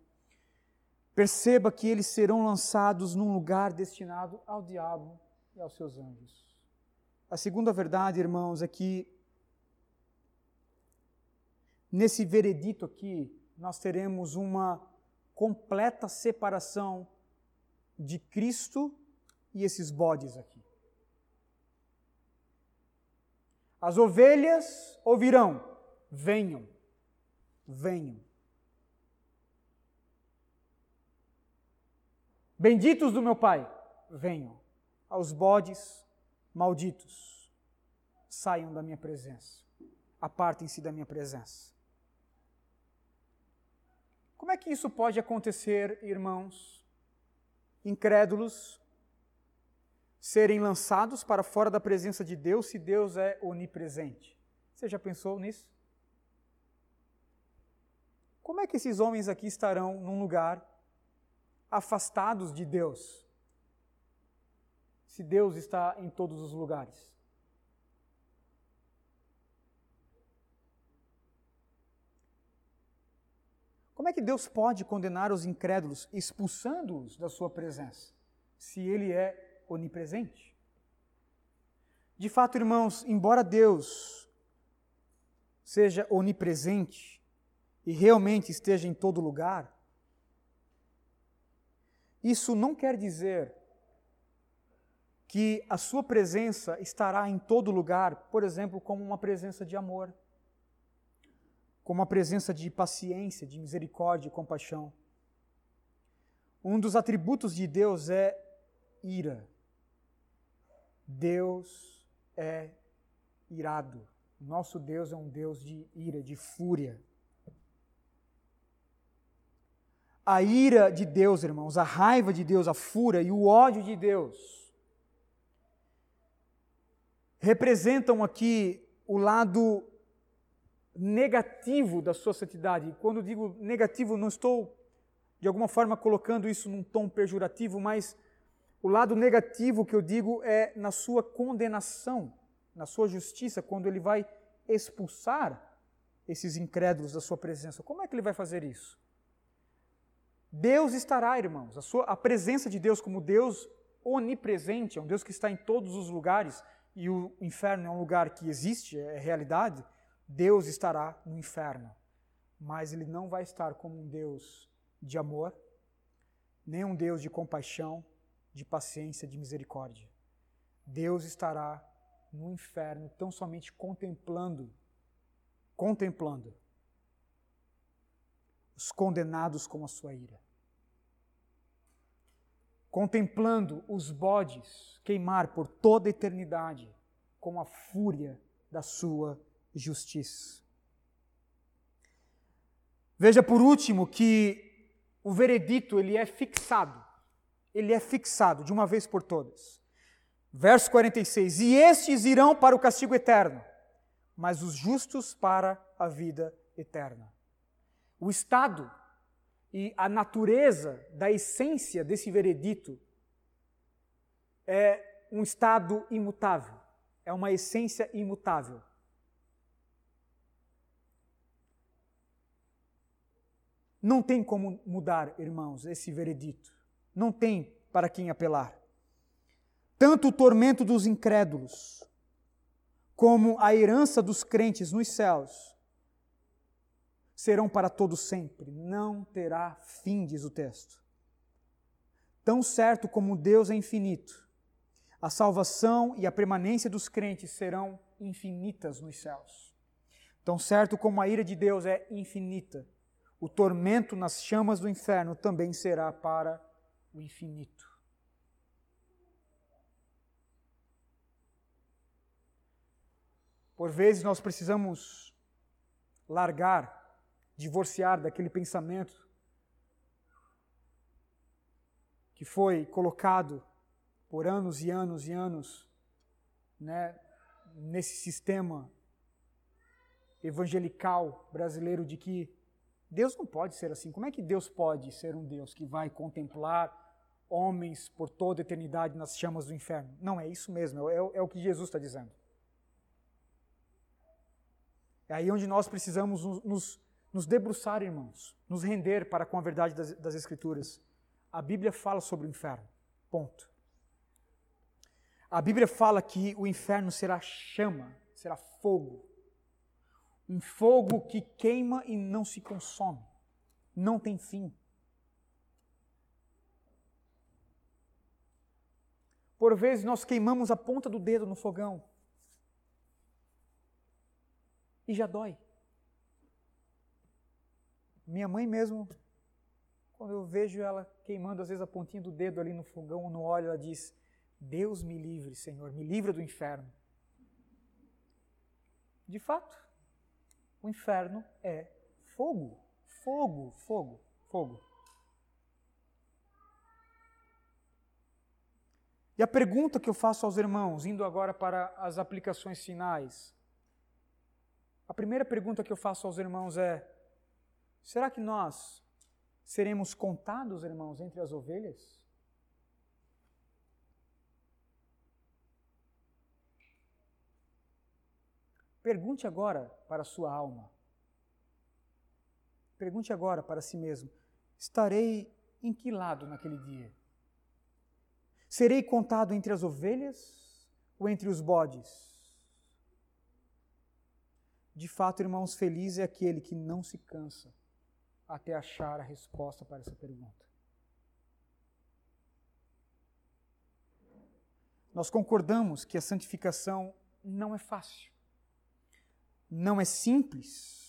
[SPEAKER 1] Perceba que eles serão lançados num lugar destinado ao diabo e aos seus anjos. A segunda verdade, irmãos, é que nesse veredito aqui, nós teremos uma completa separação de Cristo e esses bodes aqui. As ovelhas ouvirão: venham, venham. Benditos do meu Pai, venham. Aos bodes malditos, saiam da minha presença. Apartem-se da minha presença. Como é que isso pode acontecer, irmãos? Incrédulos serem lançados para fora da presença de Deus se Deus é onipresente. Você já pensou nisso? Como é que esses homens aqui estarão num lugar afastados de Deus? Se Deus está em todos os lugares. Como é que Deus pode condenar os incrédulos expulsando-os da sua presença, se Ele é onipresente. De fato, irmãos, embora Deus seja onipresente e realmente esteja em todo lugar, isso não quer dizer que a sua presença estará em todo lugar, por exemplo, como uma presença de amor, como uma presença de paciência, de misericórdia e compaixão. Um dos atributos de Deus é ira. Deus é irado. Nosso Deus é um Deus de ira, de fúria. A ira de Deus, irmãos, a raiva de Deus, a fúria e o ódio de Deus representam aqui o lado negativo da sua santidade. Quando digo negativo, não estou de alguma forma colocando isso num tom pejorativo, mas o lado negativo que eu digo é na sua condenação, na sua justiça, quando ele vai expulsar esses incrédulos da sua presença. Como é que ele vai fazer isso? Deus estará, irmãos, a, sua, a presença de Deus como Deus onipresente, é um Deus que está em todos os lugares, e o inferno é um lugar que existe, é realidade, Deus estará no inferno. Mas ele não vai estar como um Deus de amor, nem um Deus de compaixão, de paciência, de misericórdia. Deus estará no inferno tão somente contemplando, contemplando os condenados com a sua ira. Contemplando os bodes queimar por toda a eternidade com a fúria da sua justiça. Veja por último que o veredito ele é fixado. Ele é fixado de uma vez por todas. Verso 46: E estes irão para o castigo eterno, mas os justos para a vida eterna. O estado e a natureza da essência desse veredito é um estado imutável, é uma essência imutável. Não tem como mudar, irmãos, esse veredito. Não tem para quem apelar. Tanto o tormento dos incrédulos, como a herança dos crentes nos céus, serão para todo sempre. Não terá fim, diz o texto. Tão certo como Deus é infinito, a salvação e a permanência dos crentes serão infinitas nos céus. Tão certo como a ira de Deus é infinita, o tormento nas chamas do inferno também será para o infinito. Por vezes nós precisamos largar, divorciar daquele pensamento que foi colocado por anos e anos e anos né, nesse sistema evangelical brasileiro de que Deus não pode ser assim. Como é que Deus pode ser um Deus que vai contemplar homens por toda a eternidade nas chamas do inferno? Não, é isso mesmo, é, é o que Jesus está dizendo. É aí onde nós precisamos nos, nos, debruçar, irmãos, nos render para com a verdade das, das Escrituras. A Bíblia fala sobre o inferno. Ponto. A Bíblia fala que o inferno será chama, será fogo um fogo que queima e não se consome, não tem fim. Por vezes nós queimamos a ponta do dedo no fogão e já dói. Minha mãe mesmo, quando eu vejo ela queimando às vezes a pontinha do dedo ali no fogão ou no óleo, ela diz: Deus me livre, Senhor, me livre do inferno. De fato, o inferno é fogo. Fogo, fogo, fogo. E a pergunta que eu faço aos irmãos, indo agora para as aplicações finais, a primeira pergunta que eu faço aos irmãos é: será que nós seremos contados, irmãos, entre as ovelhas? Pergunte agora para a sua alma. Pergunte agora para si mesmo: estarei em que lado naquele dia? Serei contado entre as ovelhas ou entre os bodes? De fato, irmãos, feliz é aquele que não se cansa até achar a resposta para essa pergunta. Nós concordamos que a santificação não é fácil não é simples.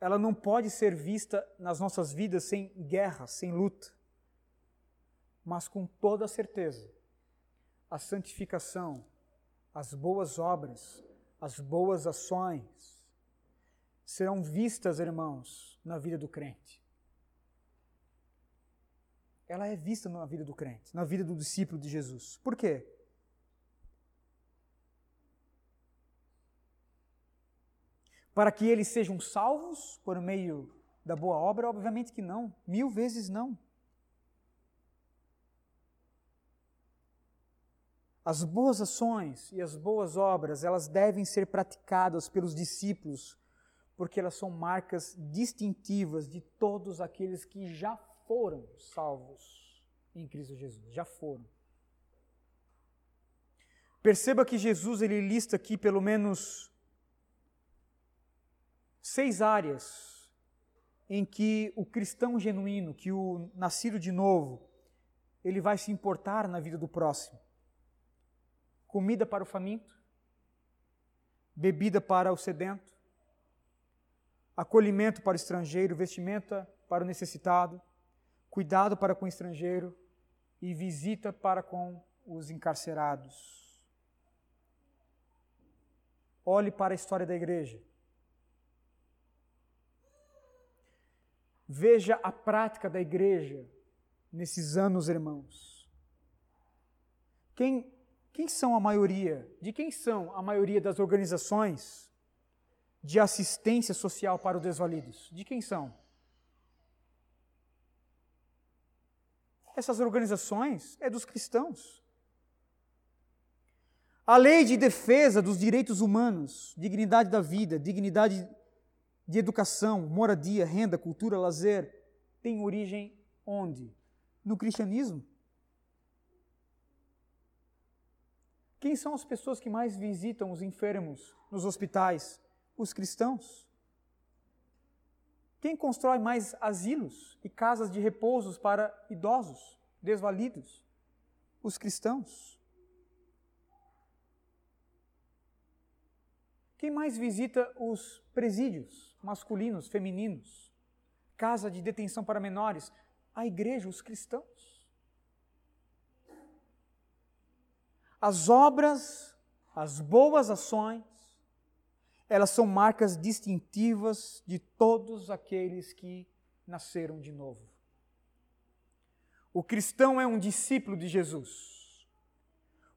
[SPEAKER 1] ela não pode ser vista nas nossas vidas sem guerra, sem luta. Mas com toda certeza, a santificação, as boas obras, as boas ações serão vistas, irmãos, na vida do crente. Ela é vista na vida do crente, na vida do discípulo de Jesus. Por quê? para que eles sejam salvos por meio da boa obra? Obviamente que não, mil vezes não. As boas ações e as boas obras, elas devem ser praticadas pelos discípulos, porque elas são marcas distintivas de todos aqueles que já foram salvos em Cristo Jesus, já foram. Perceba que Jesus ele lista aqui pelo menos seis áreas em que o cristão genuíno, que o nascido de novo, ele vai se importar na vida do próximo. Comida para o faminto, bebida para o sedento, acolhimento para o estrangeiro, vestimenta para o necessitado, cuidado para com o estrangeiro e visita para com os encarcerados. Olhe para a história da igreja. Veja a prática da igreja nesses anos, irmãos. Quem, quem são a maioria? De quem são a maioria das organizações de assistência social para os desvalidos? De quem são? Essas organizações é dos cristãos. A lei de defesa dos direitos humanos, dignidade da vida, dignidade de educação, moradia, renda, cultura, lazer, tem origem onde? No cristianismo. Quem são as pessoas que mais visitam os enfermos nos hospitais? Os cristãos. Quem constrói mais asilos e casas de repousos para idosos, desvalidos? Os cristãos. Quem mais visita os presídios? masculinos, femininos, casa de detenção para menores, a igreja, os cristãos. As obras, as boas ações, elas são marcas distintivas de todos aqueles que nasceram de novo. O cristão é um discípulo de Jesus.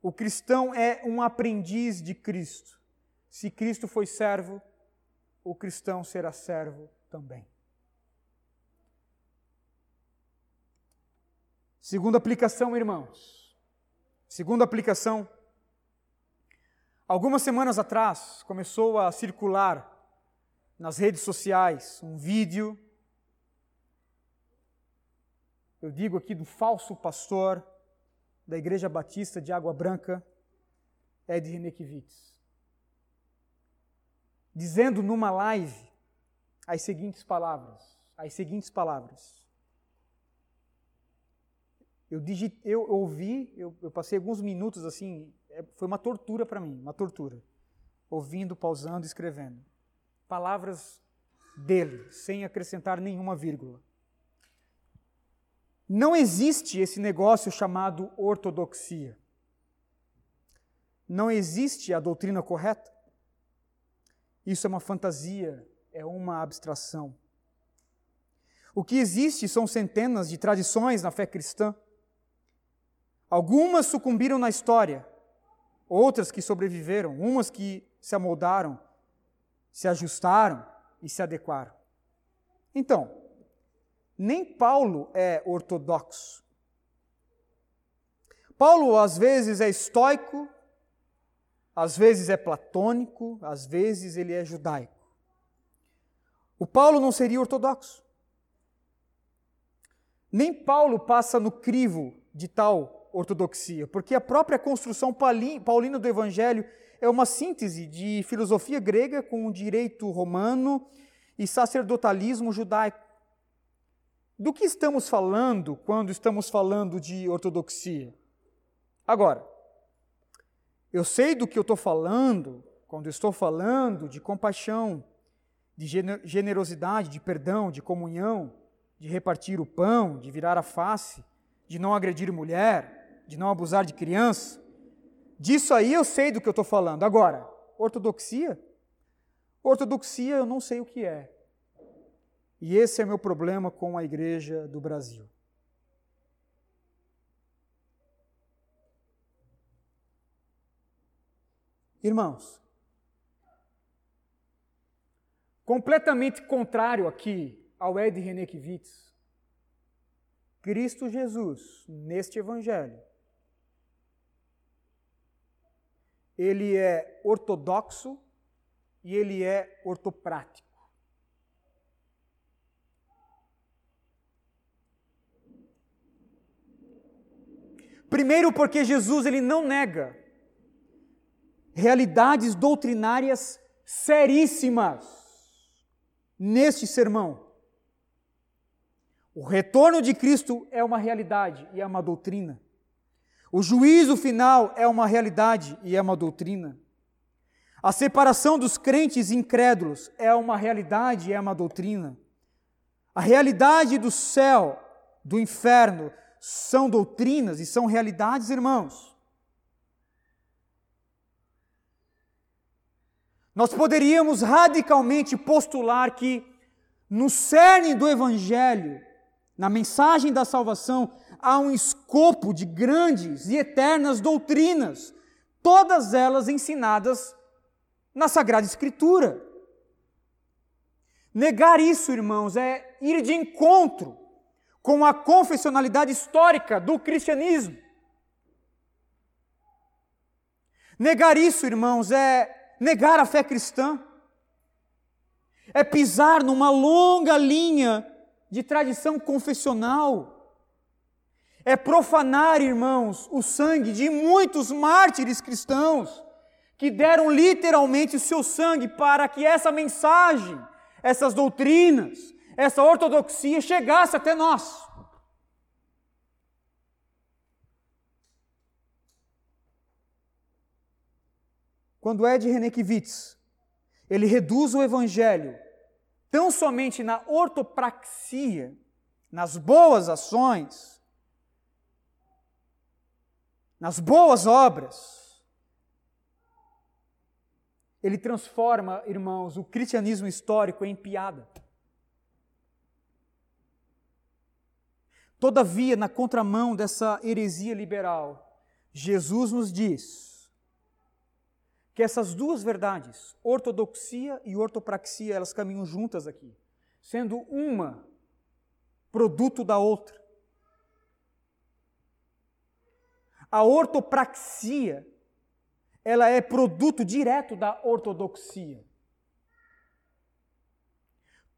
[SPEAKER 1] O cristão é um aprendiz de Cristo. Se Cristo foi servo, o cristão será servo também. Segunda aplicação, irmãos. Segunda aplicação. Algumas semanas atrás começou a circular nas redes sociais um vídeo, eu digo aqui do falso pastor da Igreja Batista de Água Branca, Ed Renekiewicz dizendo numa live as seguintes palavras, as seguintes palavras. Eu, eu ouvi, eu, eu passei alguns minutos assim, foi uma tortura para mim, uma tortura. Ouvindo, pausando, escrevendo. Palavras dele, sem acrescentar nenhuma vírgula. Não existe esse negócio chamado ortodoxia. Não existe a doutrina correta. Isso é uma fantasia, é uma abstração. O que existe são centenas de tradições na fé cristã. Algumas sucumbiram na história, outras que sobreviveram, umas que se amoldaram, se ajustaram e se adequaram. Então, nem Paulo é ortodoxo. Paulo, às vezes, é estoico, às vezes é platônico, às vezes ele é judaico. O Paulo não seria ortodoxo. Nem Paulo passa no crivo de tal ortodoxia, porque a própria construção paulina do evangelho é uma síntese de filosofia grega com direito romano e sacerdotalismo judaico. Do que estamos falando quando estamos falando de ortodoxia? Agora, eu sei do que eu estou falando quando estou falando de compaixão, de generosidade, de perdão, de comunhão, de repartir o pão, de virar a face, de não agredir mulher, de não abusar de criança. Disso aí eu sei do que eu estou falando. Agora, ortodoxia? Ortodoxia eu não sei o que é. E esse é meu problema com a igreja do Brasil. Irmãos, completamente contrário aqui ao Ed Renekiewicz, Cristo Jesus, neste Evangelho, ele é ortodoxo e ele é ortoprático. Primeiro porque Jesus ele não nega realidades doutrinárias seríssimas neste sermão. O retorno de Cristo é uma realidade e é uma doutrina. O juízo final é uma realidade e é uma doutrina. A separação dos crentes incrédulos é uma realidade e é uma doutrina. A realidade do céu, do inferno, são doutrinas e são realidades, irmãos. Nós poderíamos radicalmente postular que, no cerne do Evangelho, na mensagem da salvação, há um escopo de grandes e eternas doutrinas, todas elas ensinadas na Sagrada Escritura. Negar isso, irmãos, é ir de encontro com a confessionalidade histórica do cristianismo. Negar isso, irmãos, é negar a fé cristã, é pisar numa longa linha de tradição confessional, é profanar, irmãos, o sangue de muitos mártires cristãos que deram literalmente o seu sangue para que essa mensagem, essas doutrinas, essa ortodoxia chegasse até nós. Quando Ed Renekiewicz, ele reduz o evangelho tão somente na ortopraxia, nas boas ações, nas boas obras, ele transforma, irmãos, o cristianismo histórico em piada. Todavia, na contramão dessa heresia liberal, Jesus nos diz que essas duas verdades, ortodoxia e ortopraxia, elas caminham juntas aqui, sendo uma produto da outra. A ortopraxia, ela é produto direto da ortodoxia.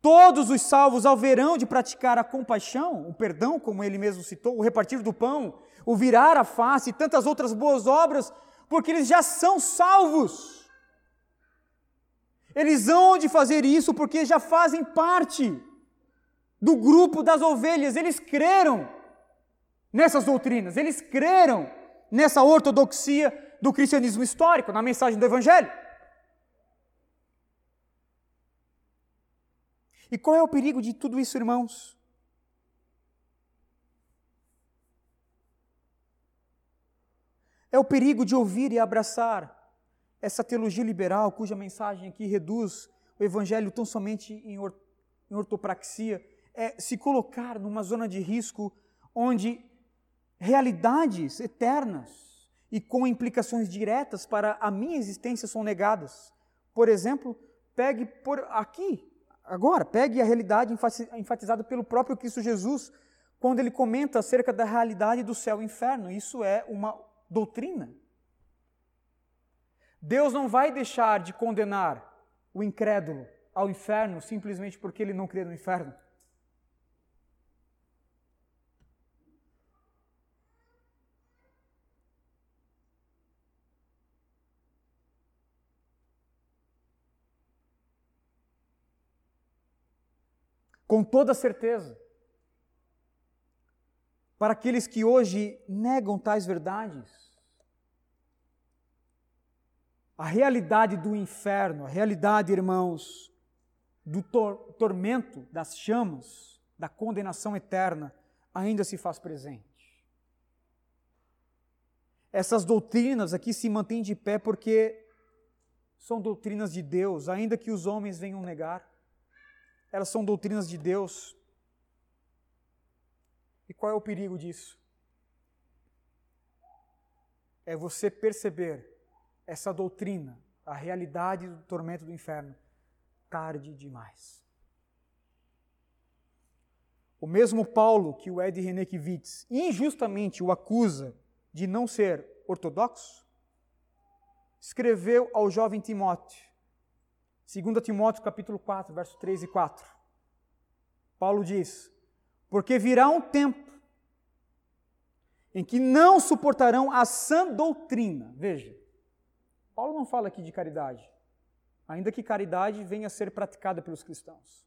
[SPEAKER 1] Todos os salvos haverão de praticar a compaixão, o perdão, como ele mesmo citou, o repartir do pão, o virar a face e tantas outras boas obras porque eles já são salvos. Eles hão de fazer isso porque já fazem parte do grupo das ovelhas, eles creram nessas doutrinas, eles creram nessa ortodoxia do cristianismo histórico, na mensagem do Evangelho. E qual é o perigo de tudo isso, irmãos? É o perigo de ouvir e abraçar essa teologia liberal, cuja mensagem aqui reduz o evangelho tão somente em, or em ortopraxia, é se colocar numa zona de risco onde realidades eternas e com implicações diretas para a minha existência são negadas. Por exemplo, pegue por aqui, agora, pegue a realidade enfatizada pelo próprio Cristo Jesus, quando ele comenta acerca da realidade do céu e inferno. Isso é uma doutrina. Deus não vai deixar de condenar o incrédulo ao inferno simplesmente porque ele não crê no inferno. Com toda certeza, para aqueles que hoje negam tais verdades. A realidade do inferno, a realidade, irmãos, do tor tormento, das chamas, da condenação eterna, ainda se faz presente. Essas doutrinas aqui se mantêm de pé porque são doutrinas de Deus, ainda que os homens venham negar. Elas são doutrinas de Deus. E qual é o perigo disso? É você perceber essa doutrina, a realidade do tormento do inferno, tarde demais. O mesmo Paulo que o Ed Renekiewicz injustamente o acusa de não ser ortodoxo, escreveu ao jovem Timóteo, 2 Timóteo capítulo 4, verso 3 e 4. Paulo diz: Porque virá um tempo em que não suportarão a sã doutrina. Veja, Paulo não fala aqui de caridade, ainda que caridade venha a ser praticada pelos cristãos.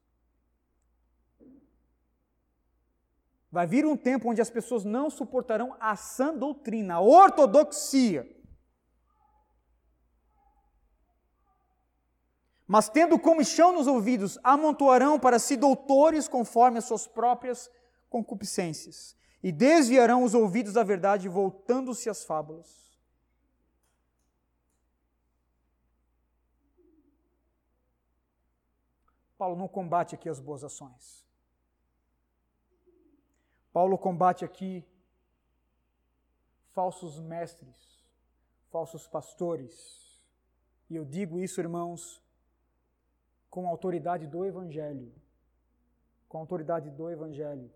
[SPEAKER 1] Vai vir um tempo onde as pessoas não suportarão a sã doutrina, a ortodoxia. Mas tendo comichão nos ouvidos, amontoarão para si doutores conforme as suas próprias concupiscências, e desviarão os ouvidos da verdade, voltando-se às fábulas. Paulo não combate aqui as boas ações. Paulo combate aqui falsos mestres, falsos pastores. E eu digo isso, irmãos, com a autoridade do Evangelho. Com a autoridade do Evangelho.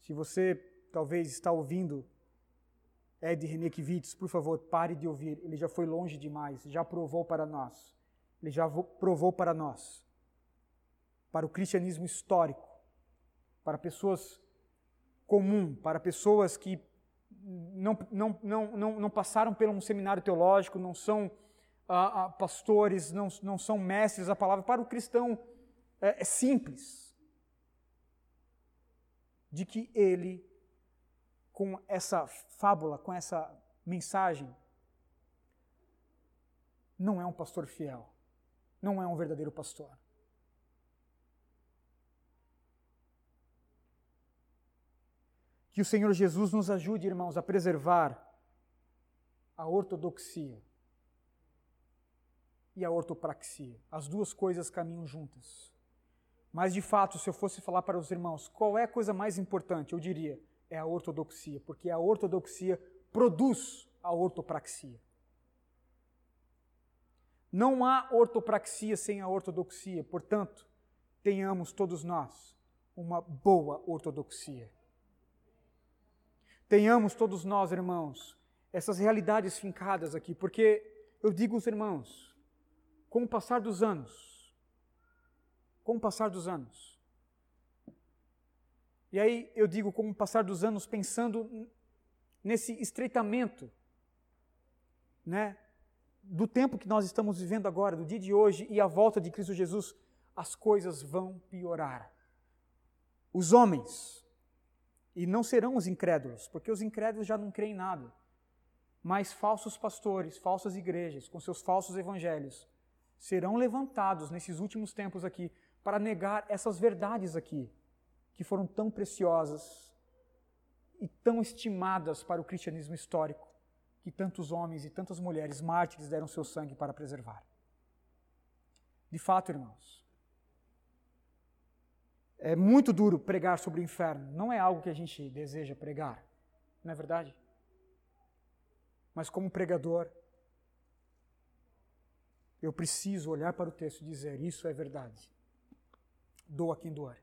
[SPEAKER 1] Se você talvez está ouvindo Ed Renekiewicz, por favor, pare de ouvir. Ele já foi longe demais, já provou para nós. Ele já provou para nós para o cristianismo histórico, para pessoas comum, para pessoas que não, não, não, não, não passaram por um seminário teológico, não são pastores, não, não são mestres da palavra, para o cristão é, é simples. De que ele, com essa fábula, com essa mensagem, não é um pastor fiel, não é um verdadeiro pastor. Que o Senhor Jesus nos ajude, irmãos, a preservar a ortodoxia e a ortopraxia. As duas coisas caminham juntas. Mas, de fato, se eu fosse falar para os irmãos qual é a coisa mais importante, eu diria é a ortodoxia, porque a ortodoxia produz a ortopraxia. Não há ortopraxia sem a ortodoxia, portanto, tenhamos todos nós uma boa ortodoxia. Tenhamos todos nós, irmãos, essas realidades fincadas aqui, porque eu digo aos irmãos, com o passar dos anos, com o passar dos anos, e aí eu digo com o passar dos anos, pensando nesse estreitamento, né, do tempo que nós estamos vivendo agora, do dia de hoje e a volta de Cristo Jesus, as coisas vão piorar. Os homens, e não serão os incrédulos, porque os incrédulos já não creem em nada. Mas falsos pastores, falsas igrejas, com seus falsos evangelhos, serão levantados nesses últimos tempos aqui para negar essas verdades aqui, que foram tão preciosas e tão estimadas para o cristianismo histórico, que tantos homens e tantas mulheres mártires deram seu sangue para preservar. De fato, irmãos, é muito duro pregar sobre o inferno. Não é algo que a gente deseja pregar, não é verdade? Mas como pregador, eu preciso olhar para o texto e dizer: Isso é verdade. Doa quem doar.